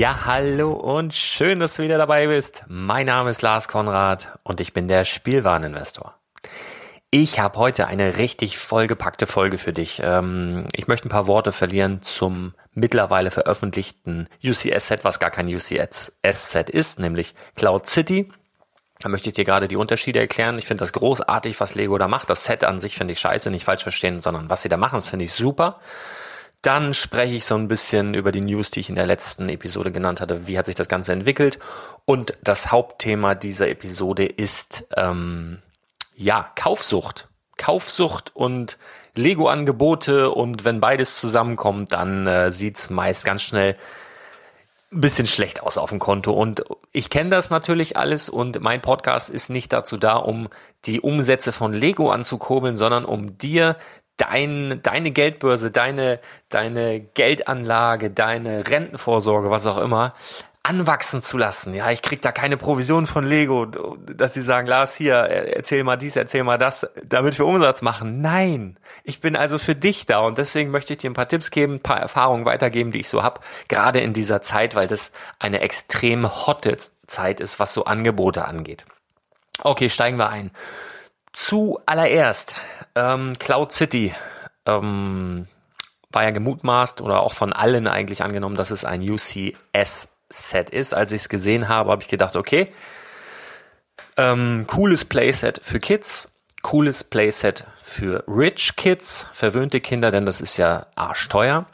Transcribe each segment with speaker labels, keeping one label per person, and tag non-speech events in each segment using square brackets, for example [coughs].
Speaker 1: Ja, hallo und schön, dass du wieder dabei bist. Mein Name ist Lars Konrad und ich bin der Spielwareninvestor. Ich habe heute eine richtig vollgepackte Folge für dich. Ähm, ich möchte ein paar Worte verlieren zum mittlerweile veröffentlichten UCS-Set, was gar kein UCS-Set ist, nämlich Cloud City. Da möchte ich dir gerade die Unterschiede erklären. Ich finde das großartig, was Lego da macht. Das Set an sich finde ich scheiße, nicht falsch verstehen, sondern was sie da machen, das finde ich super. Dann spreche ich so ein bisschen über die News, die ich in der letzten Episode genannt hatte. Wie hat sich das Ganze entwickelt? Und das Hauptthema dieser Episode ist ähm, ja Kaufsucht. Kaufsucht und Lego-Angebote und wenn beides zusammenkommt, dann äh, sieht's meist ganz schnell ein bisschen schlecht aus auf dem Konto. Und ich kenne das natürlich alles und mein Podcast ist nicht dazu da, um die Umsätze von Lego anzukurbeln, sondern um dir dein, deine Geldbörse, deine, deine Geldanlage, deine Rentenvorsorge, was auch immer, anwachsen zu lassen. Ja, ich krieg da keine Provision von Lego, dass sie sagen, Lars, hier, erzähl mal dies, erzähl mal das, damit wir Umsatz machen. Nein, ich bin also für dich da und deswegen möchte ich dir ein paar Tipps geben, ein paar Erfahrungen weitergeben, die ich so hab, gerade in dieser Zeit, weil das eine extrem hotte Zeit ist, was so Angebote angeht. Okay, steigen wir ein. Zuallererst ähm, Cloud City ähm, war ja gemutmaßt oder auch von allen eigentlich angenommen, dass es ein UCS-Set ist. Als ich es gesehen habe, habe ich gedacht, okay,
Speaker 2: Ähm, cooles Playset für Kids, cooles Playset für Rich Kids, verwöhnte Kinder, denn das ist ja arschteuer.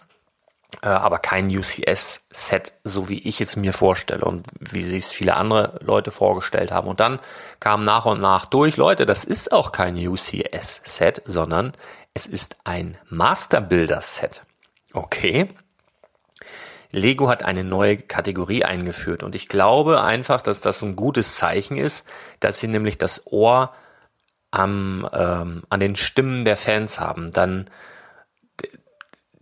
Speaker 2: Äh, aber kein UCS-Set, so wie ich es mir vorstelle und wie sich es viele andere Leute vorgestellt haben. Und dann kam nach und nach durch, Leute, das ist auch kein UCS-Set, sondern es ist ein Master-Builder-Set. Okay. Lego hat eine neue Kategorie eingeführt und ich glaube einfach, dass das ein gutes Zeichen ist, dass sie nämlich das Ohr am, ähm, an den Stimmen der Fans haben. Dann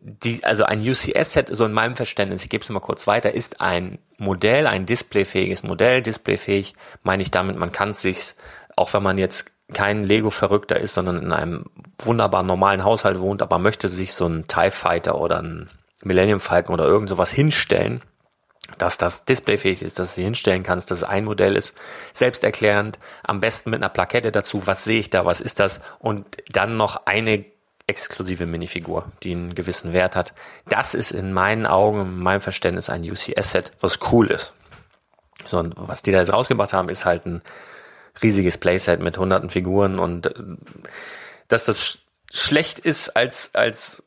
Speaker 2: die, also ein UCS-Set, so in meinem Verständnis, ich gebe es mal kurz weiter, ist ein Modell, ein displayfähiges Modell. Displayfähig meine ich damit, man kann es sich, auch wenn man jetzt kein Lego-Verrückter ist, sondern in einem wunderbar normalen Haushalt wohnt, aber möchte sich so ein TIE Fighter oder ein Millennium Falcon oder irgend sowas hinstellen, dass das displayfähig ist, dass du sie hinstellen kannst, dass es ein Modell ist, selbsterklärend, am besten mit einer Plakette dazu, was sehe ich da, was ist das? Und dann noch eine exklusive Minifigur, die einen gewissen Wert hat. Das ist in meinen Augen, in meinem Verständnis ein UCS-Set, was cool ist. So, und was die da jetzt rausgebracht haben, ist halt ein riesiges Playset mit hunderten Figuren und äh, dass das sch schlecht ist als, als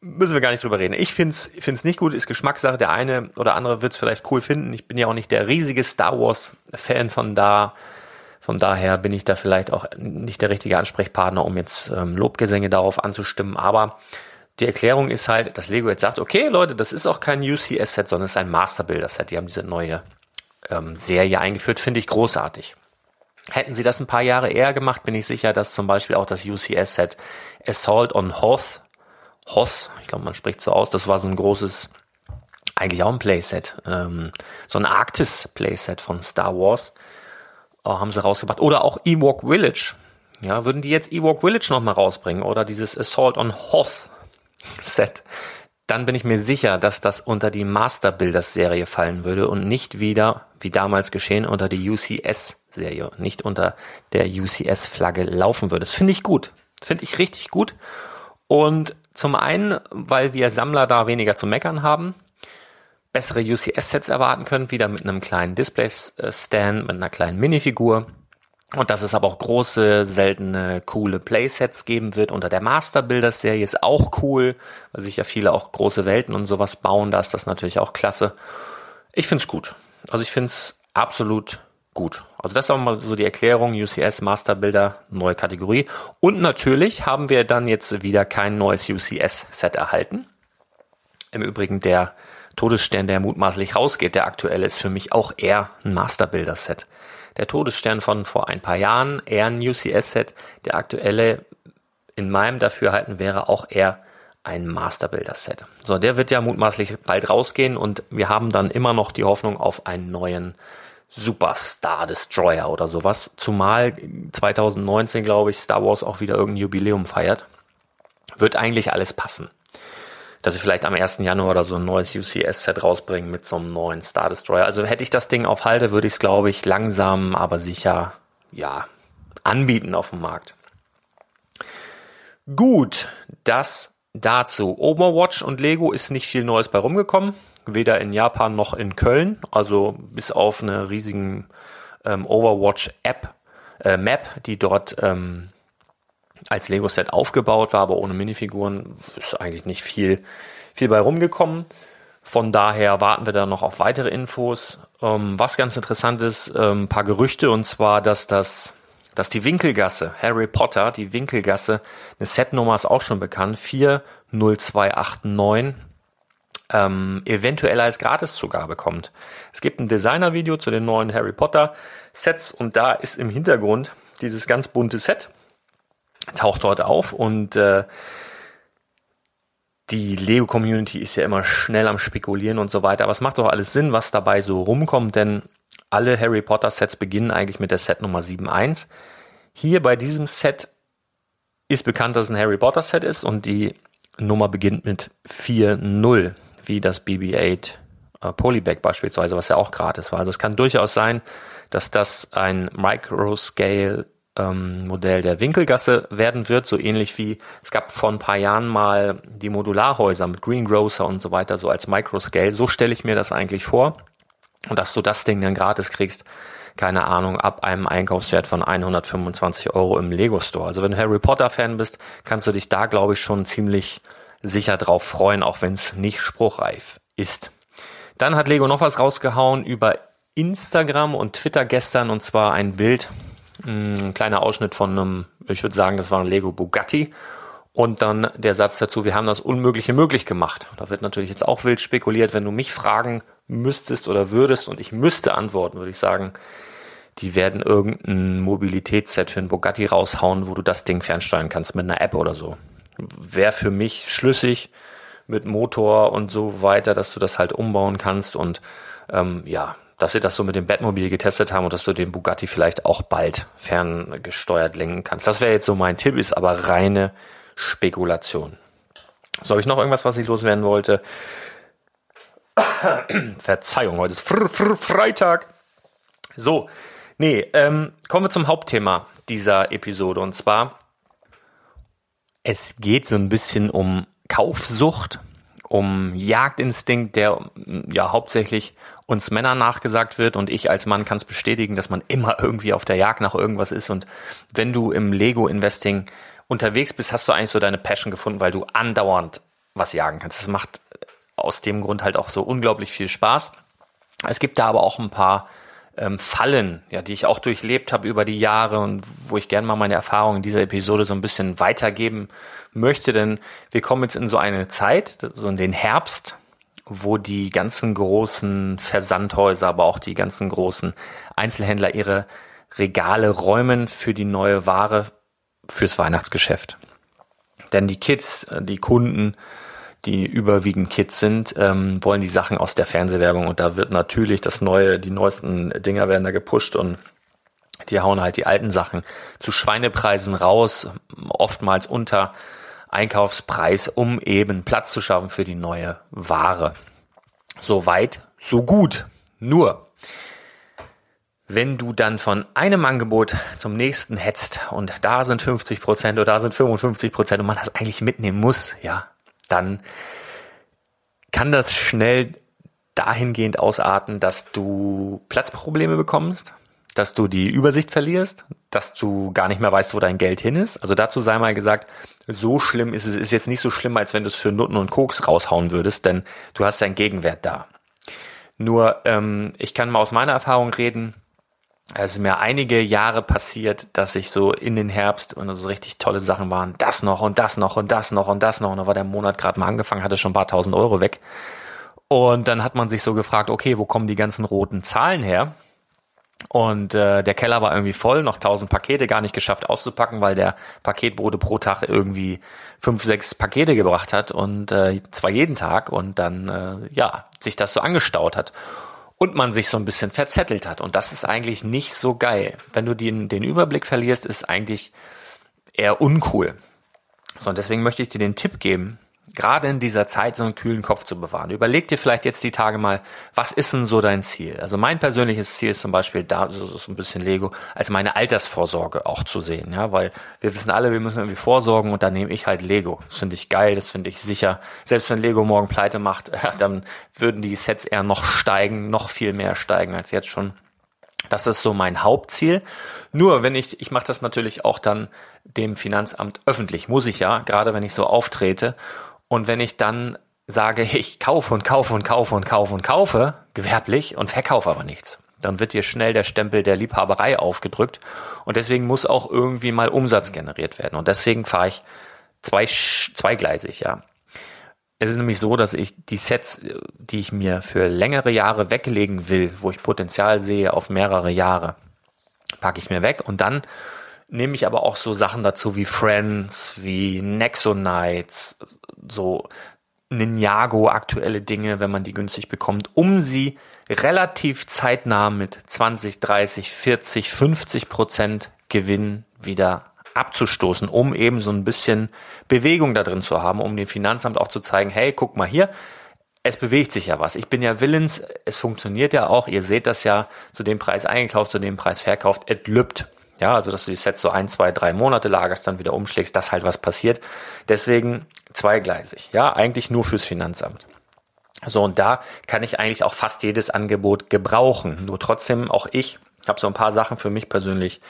Speaker 2: müssen wir gar nicht drüber reden. Ich finde es find's nicht gut, ist Geschmackssache. Der eine oder andere wird es vielleicht cool finden. Ich bin ja auch nicht der riesige Star Wars-Fan von da. Von daher bin ich da vielleicht auch nicht der richtige Ansprechpartner, um jetzt ähm, Lobgesänge darauf anzustimmen. Aber die Erklärung ist halt, dass Lego jetzt sagt, okay Leute, das ist auch kein UCS-Set, sondern es ist ein Master-Builder-Set. Die haben diese neue ähm, Serie eingeführt, finde ich großartig. Hätten sie das ein paar Jahre eher gemacht, bin ich sicher, dass zum Beispiel auch das UCS-Set Assault on Hoth, Hoth, ich glaube, man spricht so aus, das war so ein großes, eigentlich auch ein Playset, ähm, so ein Arktis-Playset von Star Wars oh, haben sie rausgebracht. Oder auch Ewok Village. Ja, würden die jetzt Ewok Village nochmal rausbringen oder dieses Assault on Hoth Set, dann bin ich mir sicher, dass das unter die Master Builders Serie fallen würde und nicht wieder, wie damals geschehen, unter die UCS Serie, nicht unter der UCS Flagge laufen würde. Das finde ich gut. Finde ich richtig gut. Und zum einen, weil wir Sammler da weniger zu meckern haben, bessere UCS-Sets erwarten können, wieder mit einem kleinen Display-Stand, mit einer kleinen Minifigur. Und dass es aber auch große, seltene, coole Playsets geben wird unter der Master Builders Serie ist auch cool, weil sich ja viele auch große Welten und sowas bauen. Da ist das natürlich auch klasse. Ich find's gut. Also ich find's absolut gut. Also das ist auch mal so die Erklärung. UCS Master Builder, neue Kategorie. Und natürlich haben wir dann jetzt wieder kein neues UCS Set erhalten. Im Übrigen der Todesstern, der mutmaßlich rausgeht, der aktuelle, ist für mich auch eher ein Master-Builder-Set. Der Todesstern von vor ein paar Jahren, eher ein UCS-Set. Der aktuelle, in meinem Dafürhalten, wäre auch eher ein Master-Builder-Set. So, der wird ja mutmaßlich bald rausgehen und wir haben dann immer noch die Hoffnung auf einen neuen Superstar Destroyer oder sowas. Zumal 2019, glaube ich, Star Wars auch wieder irgendein Jubiläum feiert. Wird eigentlich alles passen dass sie vielleicht am 1. Januar oder so ein neues UCS-Set rausbringen mit so einem neuen Star Destroyer. Also hätte ich das Ding auf Halde, würde ich es, glaube ich, langsam, aber sicher, ja, anbieten auf dem Markt. Gut, das dazu. Overwatch und Lego ist nicht viel Neues bei rumgekommen. Weder in Japan noch in Köln. Also bis auf eine riesigen ähm, Overwatch-App, äh, Map, die dort ähm, als Lego-Set aufgebaut war, aber ohne Minifiguren ist eigentlich nicht viel, viel bei rumgekommen. Von daher warten wir da noch auf weitere Infos. Ähm, was ganz interessant ist, ähm, ein paar Gerüchte und zwar, dass das, dass die Winkelgasse, Harry Potter, die Winkelgasse, eine Setnummer ist auch schon bekannt, 40289, ähm, eventuell als Gratiszugabe kommt. Es gibt ein Designer-Video zu den neuen Harry Potter Sets und da ist im Hintergrund dieses ganz bunte Set taucht dort auf und äh, die Lego-Community ist ja immer schnell am Spekulieren und so weiter. Aber es macht doch alles Sinn, was dabei so rumkommt, denn alle Harry Potter-Sets beginnen eigentlich mit der Set Nummer 7.1. Hier bei diesem Set ist bekannt, dass es ein Harry Potter-Set ist und die Nummer beginnt mit 4.0, wie das BB-8 äh, Polybag beispielsweise, was ja auch gratis war. Also es kann durchaus sein, dass das ein Microscale ähm, Modell der Winkelgasse werden wird, so ähnlich wie es gab vor ein paar Jahren mal die Modularhäuser mit Greengrocer und so weiter, so als Microscale. So stelle ich mir das eigentlich vor. Und dass du das Ding dann gratis kriegst, keine Ahnung, ab einem Einkaufswert von 125 Euro im Lego Store. Also wenn du Harry Potter Fan bist, kannst du dich da, glaube ich, schon ziemlich sicher drauf freuen, auch wenn es nicht spruchreif ist. Dann hat Lego noch was rausgehauen über Instagram und Twitter gestern und zwar ein Bild, ein kleiner Ausschnitt von einem, ich würde sagen, das war ein Lego Bugatti und dann der Satz dazu, wir haben das Unmögliche möglich gemacht. Da wird natürlich jetzt auch wild spekuliert, wenn du mich fragen müsstest oder würdest und ich müsste antworten, würde ich sagen, die werden irgendein Mobilitätsset für ein Bugatti raushauen, wo du das Ding fernsteuern kannst mit einer App oder so. Wäre für mich schlüssig mit Motor und so weiter, dass du das halt umbauen kannst und ähm, ja, dass sie das so mit dem Batmobil getestet haben und dass du den Bugatti vielleicht auch bald ferngesteuert lenken kannst. Das wäre jetzt so mein Tipp, ist aber reine Spekulation. So, habe ich noch irgendwas, was ich loswerden wollte? [coughs] Verzeihung, heute ist Fr Fr Freitag. So, nee, ähm, kommen wir zum Hauptthema dieser Episode. Und zwar, es geht so ein bisschen um Kaufsucht, um Jagdinstinkt, der ja hauptsächlich uns Männern nachgesagt wird. Und ich als Mann kann es bestätigen, dass man immer irgendwie auf der Jagd nach irgendwas ist. Und wenn du im Lego-Investing unterwegs bist, hast du eigentlich so deine Passion gefunden, weil du andauernd was jagen kannst. Das macht aus dem Grund halt auch so unglaublich viel Spaß. Es gibt da aber auch ein paar ähm, Fallen, ja, die ich auch durchlebt habe über die Jahre und wo ich gerne mal meine Erfahrungen in dieser Episode so ein bisschen weitergeben möchte, denn wir kommen jetzt in so eine Zeit, so in den Herbst, wo die ganzen großen Versandhäuser, aber auch die ganzen großen Einzelhändler ihre Regale räumen für die neue Ware fürs Weihnachtsgeschäft. Denn die Kids, äh, die Kunden, die überwiegend Kids sind, ähm, wollen die Sachen aus der Fernsehwerbung und da wird natürlich das neue, die neuesten Dinger werden da gepusht und die hauen halt die alten Sachen zu Schweinepreisen raus, oftmals unter Einkaufspreis, um eben Platz zu schaffen für die neue Ware. So weit, so gut. Nur, wenn du dann von einem Angebot zum nächsten hetzt und da sind 50 Prozent oder da sind 55 Prozent und man das eigentlich mitnehmen muss, ja, dann kann das schnell dahingehend ausarten, dass du Platzprobleme bekommst, dass du die Übersicht verlierst, dass du gar nicht mehr weißt, wo dein Geld hin ist. Also dazu sei mal gesagt, so schlimm ist es, ist jetzt nicht so schlimm, als wenn du es für Nutten und Koks raushauen würdest, denn du hast deinen Gegenwert da. Nur, ähm, ich kann mal aus meiner Erfahrung reden, es ist mir einige Jahre passiert, dass ich so in den Herbst und so richtig tolle Sachen waren, das noch und das noch und das noch und das noch und da war der Monat gerade mal angefangen, hatte schon ein paar tausend Euro weg. Und dann hat man sich so gefragt, okay, wo kommen die ganzen roten Zahlen her? Und äh, der Keller war irgendwie voll, noch tausend Pakete gar nicht geschafft auszupacken, weil der Paketbote pro Tag irgendwie fünf, sechs Pakete gebracht hat und äh, zwar jeden Tag und dann äh, ja sich das so angestaut hat und man sich so ein bisschen verzettelt hat. Und das ist eigentlich nicht so geil. Wenn du den, den Überblick verlierst, ist eigentlich eher uncool. So, und deswegen möchte ich dir den Tipp geben, gerade in dieser Zeit so einen kühlen Kopf zu bewahren. Überleg dir vielleicht jetzt die Tage mal, was ist denn so dein Ziel? Also mein persönliches Ziel ist zum Beispiel da, so ein bisschen Lego, als meine Altersvorsorge auch zu sehen, ja, weil wir wissen alle, wir müssen irgendwie vorsorgen und dann nehme ich halt Lego. Das finde ich geil, das finde ich sicher. Selbst wenn Lego morgen pleite macht, [laughs] dann würden die Sets eher noch steigen, noch viel mehr steigen als jetzt schon. Das ist so mein Hauptziel. Nur wenn ich, ich mache das natürlich auch dann dem Finanzamt öffentlich, muss ich ja, gerade wenn ich so auftrete. Und wenn ich dann sage, [laughs] ich kaufe und kaufe und kaufe und kaufe und kaufe, gewerblich und verkaufe aber nichts, dann wird dir schnell der Stempel der Liebhaberei aufgedrückt. Und deswegen muss auch irgendwie mal Umsatz generiert werden. Und deswegen fahre ich zwei, zweigleisig, ja. Es ist nämlich so, dass ich die Sets, die ich mir für längere Jahre weglegen will, wo ich Potenzial sehe auf mehrere Jahre, packe ich mir weg und dann nehme ich aber auch so Sachen dazu wie Friends, wie Nexo Nights, so Ninjago aktuelle Dinge, wenn man die günstig bekommt, um sie relativ zeitnah mit 20, 30, 40, 50 Prozent Gewinn wieder abzustoßen, um eben so ein bisschen Bewegung da drin zu haben, um dem Finanzamt auch zu zeigen, hey, guck mal hier, es bewegt sich ja was. Ich bin ja willens, es funktioniert ja auch, ihr seht das ja, zu dem Preis eingekauft, zu dem Preis verkauft, es lübt. Ja, also dass du die Sets so ein, zwei, drei Monate lagerst, dann wieder umschlägst, dass halt was passiert. Deswegen zweigleisig. Ja, eigentlich nur fürs Finanzamt. So, und da kann ich eigentlich auch fast jedes Angebot gebrauchen. Nur trotzdem auch ich habe so ein paar Sachen für mich persönlich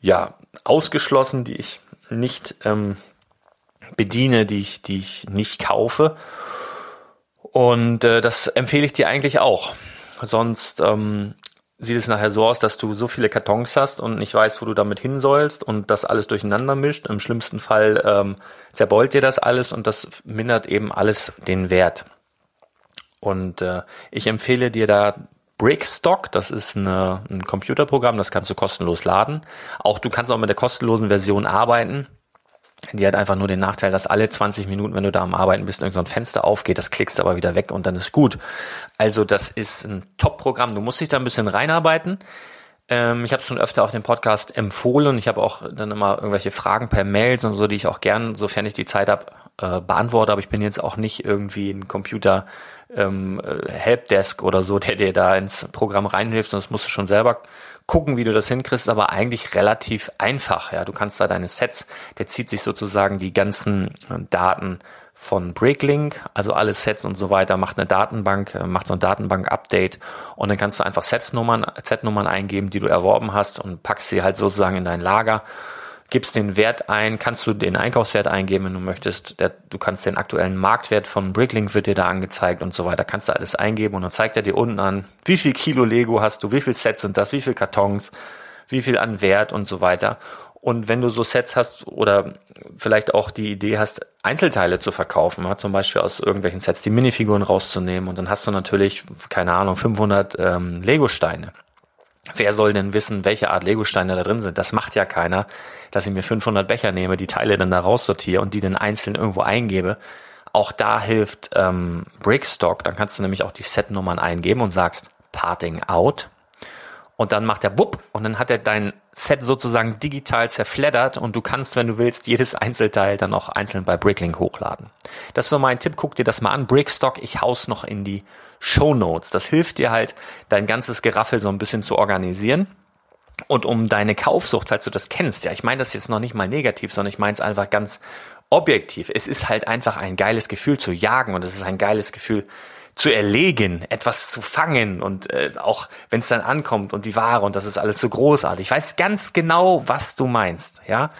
Speaker 2: ja ausgeschlossen, die ich nicht ähm, bediene, die ich, die ich nicht kaufe. Und äh, das empfehle ich dir eigentlich auch. Sonst ähm, sieht es nachher so aus, dass du so viele Kartons hast und nicht weißt, wo du damit hin sollst und das alles durcheinander mischt. Im schlimmsten Fall ähm, zerbeult dir das alles und das mindert eben alles den Wert. Und äh, ich empfehle dir da Brickstock, das ist eine, ein Computerprogramm, das kannst du kostenlos laden. Auch du kannst auch mit der kostenlosen Version arbeiten. Die hat einfach nur den Nachteil, dass alle 20 Minuten, wenn du da am Arbeiten bist, irgendein so Fenster aufgeht, das klickst aber wieder weg und dann ist gut. Also das ist ein Top-Programm. Du musst dich da ein bisschen reinarbeiten. Ähm, ich habe es schon öfter auf dem Podcast empfohlen. Ich habe auch dann immer irgendwelche Fragen per Mails und so, die ich auch gern, sofern ich die Zeit habe, äh, beantworte. Aber ich bin jetzt auch nicht irgendwie ein Computer ähm, äh, Helpdesk oder so, der dir da ins Programm reinhilft, sonst musst du schon selber gucken, wie du das hinkriegst, aber eigentlich relativ einfach. Ja, du kannst da deine Sets, der zieht sich sozusagen die ganzen äh, Daten von Breaklink, also alle Sets und so weiter, macht eine Datenbank, äh, macht so ein Datenbank-Update und dann kannst du einfach Setsnummern, Z-Nummern eingeben, die du erworben hast und packst sie halt sozusagen in dein Lager gibst den Wert ein, kannst du den Einkaufswert eingeben, wenn du möchtest. Der, du kannst den aktuellen Marktwert von Bricklink wird dir da angezeigt und so weiter. Kannst du alles eingeben und dann zeigt er dir unten an, wie viel Kilo Lego hast du, wie viel Sets sind das, wie viel Kartons, wie viel an Wert und so weiter. Und wenn du so Sets hast oder vielleicht auch die Idee hast, Einzelteile zu verkaufen, zum Beispiel aus irgendwelchen Sets die Minifiguren rauszunehmen und dann hast du natürlich, keine Ahnung, 500 ähm, Lego-Steine Wer soll denn wissen, welche Art Legosteine da drin sind? Das macht ja keiner, dass ich mir 500 Becher nehme, die Teile dann da raussortiere und die dann einzeln irgendwo eingebe. Auch da hilft ähm, Brickstock. Dann kannst du nämlich auch die Setnummern eingeben und sagst Parting Out und dann macht er wupp und dann hat er dein Set sozusagen digital zerfleddert und du kannst, wenn du willst, jedes Einzelteil dann auch einzeln bei Bricklink hochladen. Das ist so mein Tipp, guck dir das mal an. Brickstock, ich haus noch in die Show Notes. Das hilft dir halt, dein ganzes Geraffel so ein bisschen zu organisieren. Und um deine Kaufsucht, falls du das kennst, ja, ich meine das jetzt noch nicht mal negativ, sondern ich meine es einfach ganz objektiv. Es ist halt einfach ein geiles Gefühl zu jagen und es ist ein geiles Gefühl, zu erlegen, etwas zu fangen und äh, auch wenn es dann ankommt und die Ware und das ist alles so großartig. Ich weiß ganz genau, was du meinst, ja.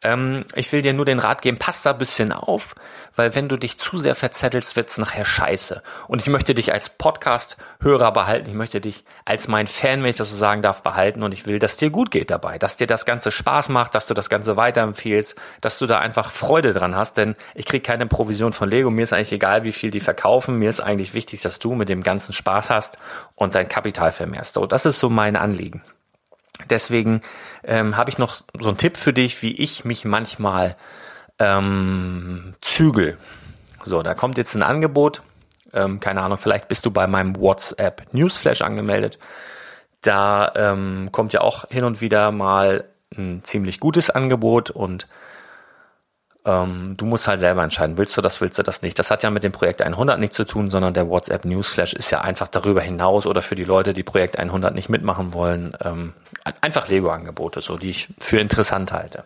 Speaker 2: Ähm, ich will dir nur den Rat geben, pass da ein bisschen auf, weil wenn du dich zu sehr verzettelst, wird's nachher scheiße. Und ich möchte dich als Podcast-Hörer behalten, ich möchte dich als mein Fan, wenn ich das so sagen darf, behalten und ich will, dass dir gut geht dabei, dass dir das Ganze Spaß macht, dass du das Ganze weiterempfehlst, dass du da einfach Freude dran hast, denn ich krieg keine Provision von Lego, mir ist eigentlich egal, wie viel die verkaufen, mir ist eigentlich wichtig, dass du mit dem Ganzen Spaß hast und dein Kapital vermehrst. So, das ist so mein Anliegen. Deswegen ähm, habe ich noch so einen Tipp für dich, wie ich mich manchmal ähm, zügel. So, da kommt jetzt ein Angebot. Ähm, keine Ahnung, vielleicht bist du bei meinem WhatsApp Newsflash angemeldet. Da ähm, kommt ja auch hin und wieder mal ein ziemlich gutes Angebot und ähm, du musst halt selber entscheiden, willst du das, willst du das nicht. Das hat ja mit dem Projekt 100 nichts zu tun, sondern der WhatsApp Newsflash ist ja einfach darüber hinaus oder für die Leute, die Projekt 100 nicht mitmachen wollen, ähm, einfach Lego-Angebote, so die ich für interessant halte.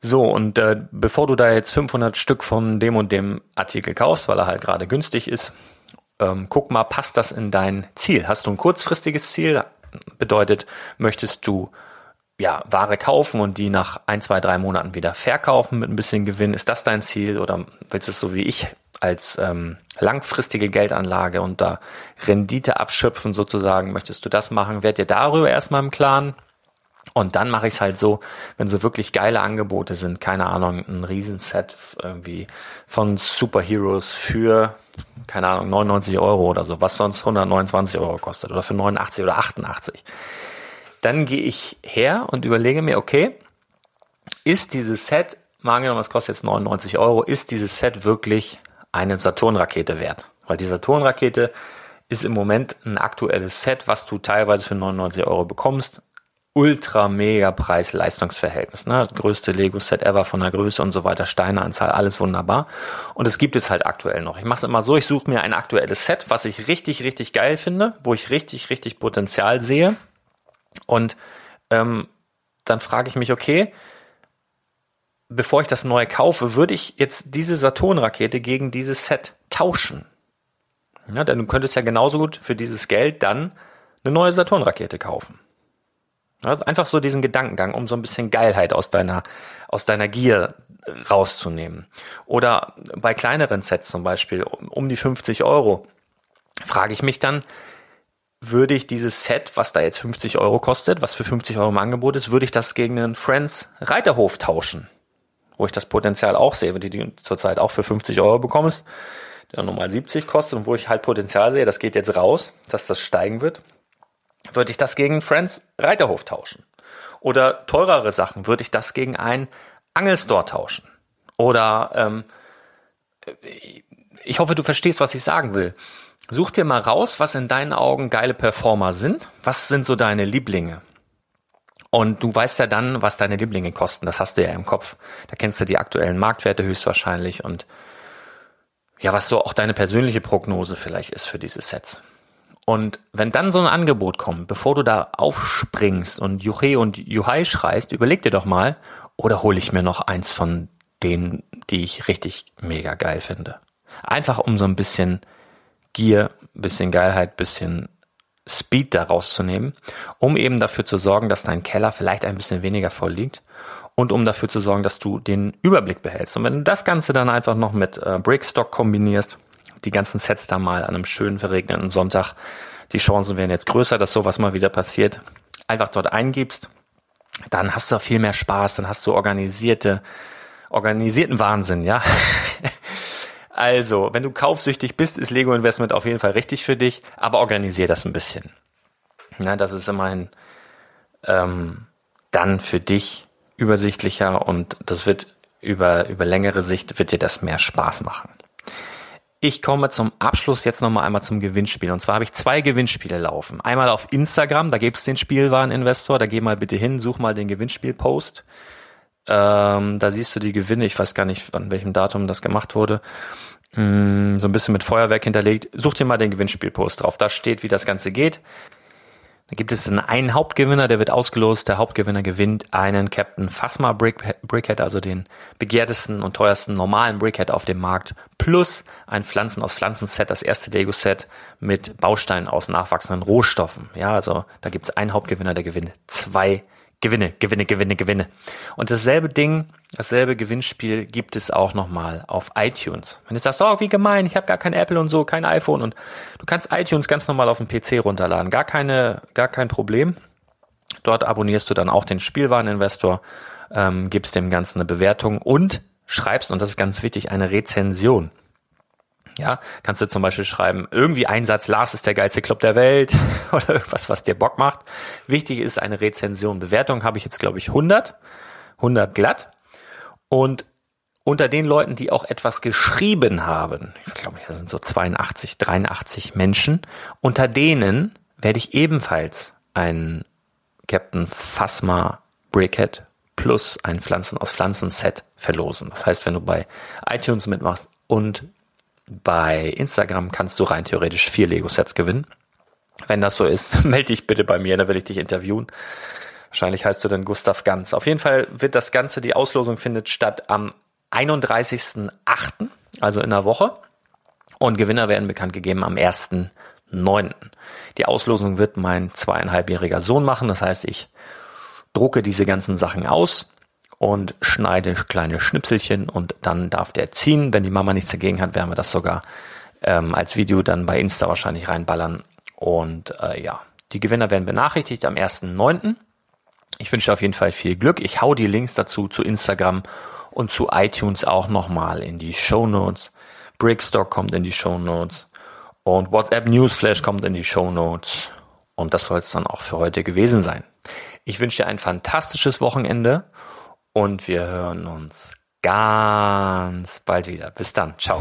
Speaker 2: So, und äh, bevor du da jetzt 500 Stück von dem und dem Artikel kaufst, weil er halt gerade günstig ist, ähm, guck mal, passt das in dein Ziel? Hast du ein kurzfristiges Ziel? Bedeutet, möchtest du ja, Ware kaufen und die nach ein, zwei, drei Monaten wieder verkaufen mit ein bisschen Gewinn? Ist das dein Ziel oder willst du es so wie ich als ähm, langfristige Geldanlage und da Rendite abschöpfen sozusagen? Möchtest du das machen? Werd dir darüber erstmal im Klaren. Und dann mache ich es halt so, wenn so wirklich geile Angebote sind, keine Ahnung, ein Riesenset irgendwie von Superheroes für, keine Ahnung, 99 Euro oder so, was sonst 129 Euro kostet oder für 89 oder 88 dann gehe ich her und überlege mir, okay, ist dieses Set, mal angenommen, das kostet jetzt 99 Euro, ist dieses Set wirklich eine Saturn-Rakete wert? Weil die Saturn-Rakete ist im Moment ein aktuelles Set, was du teilweise für 99 Euro bekommst. Ultra mega Preis-Leistungsverhältnis. Ne? Das größte Lego-Set ever von der Größe und so weiter, Steineanzahl, alles wunderbar. Und es gibt es halt aktuell noch. Ich mache es immer so, ich suche mir ein aktuelles Set, was ich richtig, richtig geil finde, wo ich richtig, richtig Potenzial sehe und ähm, dann frage ich mich, okay, bevor ich das neue kaufe, würde ich jetzt diese Saturn-Rakete gegen dieses Set tauschen? Ja, denn du könntest ja genauso gut für dieses Geld dann eine neue Saturn-Rakete kaufen. Also einfach so diesen Gedankengang, um so ein bisschen Geilheit aus deiner, aus deiner Gier rauszunehmen. Oder bei kleineren Sets zum Beispiel, um die 50 Euro, frage ich mich dann, würde ich dieses Set, was da jetzt 50 Euro kostet, was für 50 Euro im Angebot ist, würde ich das gegen einen Friends Reiterhof tauschen? Wo ich das Potenzial auch sehe, wenn du die zurzeit auch für 50 Euro bekommst, der normal 70 kostet und wo ich halt Potenzial sehe, das geht jetzt raus, dass das steigen wird, würde ich das gegen Friends Reiterhof tauschen. Oder teurere Sachen, würde ich das gegen einen Angelstore tauschen. Oder ähm, ich hoffe, du verstehst, was ich sagen will. Such dir mal raus, was in deinen Augen geile Performer sind. Was sind so deine Lieblinge? Und du weißt ja dann, was deine Lieblinge kosten. Das hast du ja im Kopf. Da kennst du die aktuellen Marktwerte höchstwahrscheinlich und ja, was so auch deine persönliche Prognose vielleicht ist für diese Sets. Und wenn dann so ein Angebot kommt, bevor du da aufspringst und Juche und Juhai schreist, überleg dir doch mal, oder hole ich mir noch eins von denen, die ich richtig mega geil finde. Einfach um so ein bisschen Gier, bisschen Geilheit, bisschen Speed daraus zu nehmen, um eben dafür zu sorgen, dass dein Keller vielleicht ein bisschen weniger voll liegt und um dafür zu sorgen, dass du den Überblick behältst. Und wenn du das Ganze dann einfach noch mit äh, Brickstock kombinierst, die ganzen Sets da mal an einem schönen verregneten Sonntag, die Chancen wären jetzt größer, dass sowas mal wieder passiert, einfach dort eingibst, dann hast du viel mehr Spaß, dann hast du organisierte, organisierten Wahnsinn, ja. [laughs] Also, wenn du kaufsüchtig bist, ist Lego Investment auf jeden Fall richtig für dich, aber organisier das ein bisschen. Na, das ist immerhin ähm, dann für dich übersichtlicher und das wird über, über längere Sicht wird dir das mehr Spaß machen. Ich komme zum Abschluss jetzt nochmal einmal zum Gewinnspiel. Und zwar habe ich zwei Gewinnspiele laufen. Einmal auf Instagram, da gibt es den Spielwareninvestor. Da geh mal bitte hin, such mal den Gewinnspielpost. Ähm, da siehst du die Gewinne. Ich weiß gar nicht, an welchem Datum das gemacht wurde. Mm, so ein bisschen mit Feuerwerk hinterlegt. Such dir mal den Gewinnspielpost drauf. Da steht, wie das Ganze geht. Da gibt es einen Hauptgewinner, der wird ausgelost. Der Hauptgewinner gewinnt einen Captain Phasma Brick, Brickhead, also den begehrtesten und teuersten normalen Brickhead auf dem Markt, plus ein Pflanzen aus Pflanzen-Set, das erste Lego-Set mit Bausteinen aus nachwachsenden Rohstoffen. Ja, also da gibt es einen Hauptgewinner, der gewinnt zwei Gewinne, Gewinne, Gewinne, Gewinne. Und dasselbe Ding, dasselbe Gewinnspiel gibt es auch nochmal auf iTunes. Wenn du sagst, oh, wie gemein, ich habe gar kein Apple und so, kein iPhone und du kannst iTunes ganz normal auf dem PC runterladen, gar keine, gar kein Problem. Dort abonnierst du dann auch den Spielwareninvestor, ähm, gibst dem Ganzen eine Bewertung und schreibst, und das ist ganz wichtig, eine Rezension. Ja, kannst du zum Beispiel schreiben, irgendwie ein Satz, Lars ist der geilste Club der Welt [laughs] oder irgendwas, was dir Bock macht. Wichtig ist eine Rezension. Bewertung habe ich jetzt, glaube ich, 100. 100 glatt. Und unter den Leuten, die auch etwas geschrieben haben, ich glaube, das sind so 82, 83 Menschen, unter denen werde ich ebenfalls ein Captain Phasma Brickhead plus ein Pflanzen aus Pflanzen Set verlosen. Das heißt, wenn du bei iTunes mitmachst und bei Instagram kannst du rein theoretisch vier Lego-Sets gewinnen. Wenn das so ist, [laughs] melde dich bitte bei mir, da will ich dich interviewen. Wahrscheinlich heißt du dann Gustav Ganz. Auf jeden Fall wird das Ganze, die Auslosung findet statt am 31.08., also in der Woche. Und Gewinner werden bekannt gegeben am 1.9. Die Auslosung wird mein zweieinhalbjähriger Sohn machen. Das heißt, ich drucke diese ganzen Sachen aus, und schneide kleine Schnipselchen und dann darf der ziehen. Wenn die Mama nichts dagegen hat, werden wir das sogar ähm, als Video dann bei Insta wahrscheinlich reinballern. Und äh, ja, die Gewinner werden benachrichtigt am 1.9. Ich wünsche auf jeden Fall viel Glück. Ich hau die Links dazu zu Instagram und zu iTunes auch nochmal in die Show Notes. Brickstock kommt in die Show Notes und WhatsApp Newsflash kommt in die Show Notes. Und das soll es dann auch für heute gewesen sein. Ich wünsche dir ein fantastisches Wochenende und wir hören uns ganz bald wieder. Bis dann. Ciao.